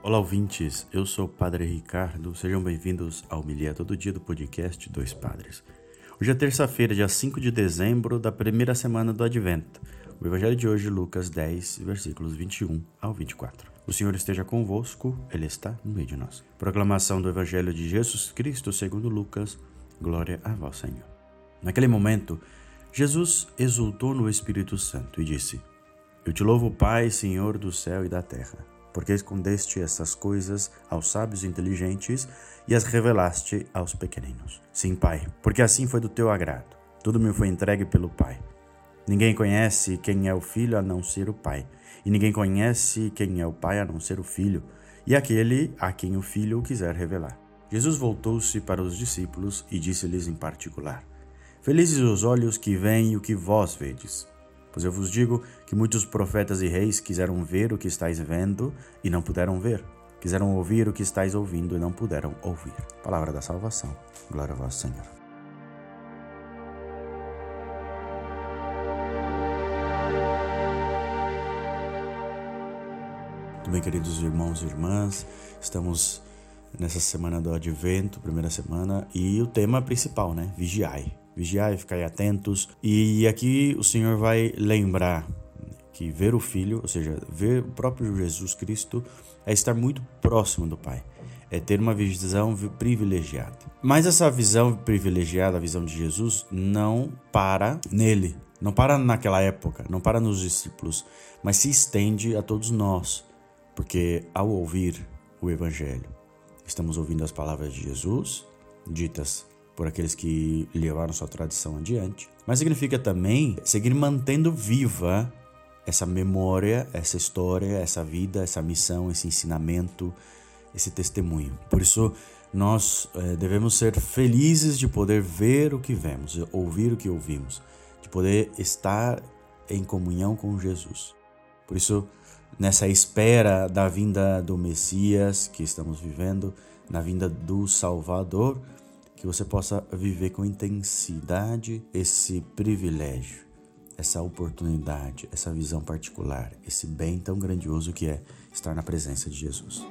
Olá, ouvintes. Eu sou o Padre Ricardo. Sejam bem-vindos ao Milia Todo Dia do podcast Dois Padres. Hoje é terça-feira, dia 5 de dezembro da primeira semana do Advento. O Evangelho de hoje, Lucas 10, versículos 21 ao 24. O Senhor esteja convosco, Ele está no meio de nós. Proclamação do Evangelho de Jesus Cristo segundo Lucas. Glória a vós, Senhor. Naquele momento, Jesus exultou no Espírito Santo e disse: Eu te louvo, Pai, Senhor do céu e da terra porque escondeste essas coisas aos sábios e inteligentes e as revelaste aos pequeninos. Sim, Pai, porque assim foi do teu agrado. Tudo me foi entregue pelo Pai. Ninguém conhece quem é o Filho a não ser o Pai, e ninguém conhece quem é o Pai a não ser o Filho, e aquele a quem o Filho quiser revelar. Jesus voltou-se para os discípulos e disse-lhes em particular: Felizes os olhos que veem o que vós vedes. Pois eu vos digo que muitos profetas e reis quiseram ver o que estáis vendo e não puderam ver. Quiseram ouvir o que estáis ouvindo e não puderam ouvir. Palavra da salvação. Glória a vós, Senhor. Muito bem, queridos irmãos e irmãs, estamos nessa semana do Advento, primeira semana, e o tema principal, né? Vigiai vigiai, ficai atentos. E aqui o Senhor vai lembrar que ver o Filho, ou seja, ver o próprio Jesus Cristo, é estar muito próximo do Pai, é ter uma visão privilegiada. Mas essa visão privilegiada, a visão de Jesus, não para nele, não para naquela época, não para nos discípulos, mas se estende a todos nós, porque ao ouvir o Evangelho, estamos ouvindo as palavras de Jesus, ditas por aqueles que levaram sua tradição adiante, mas significa também seguir mantendo viva essa memória, essa história, essa vida, essa missão, esse ensinamento, esse testemunho. Por isso, nós é, devemos ser felizes de poder ver o que vemos, ouvir o que ouvimos, de poder estar em comunhão com Jesus. Por isso, nessa espera da vinda do Messias que estamos vivendo, na vinda do Salvador, que você possa viver com intensidade esse privilégio, essa oportunidade, essa visão particular, esse bem tão grandioso que é estar na presença de Jesus.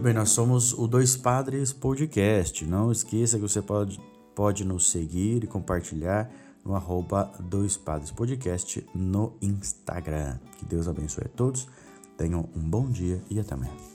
Bem, nós somos o Dois Padres Podcast. Não esqueça que você pode, pode nos seguir e compartilhar no arroba Dois Padres Podcast no Instagram. Que Deus abençoe a todos. Tenham um bom dia e até amanhã.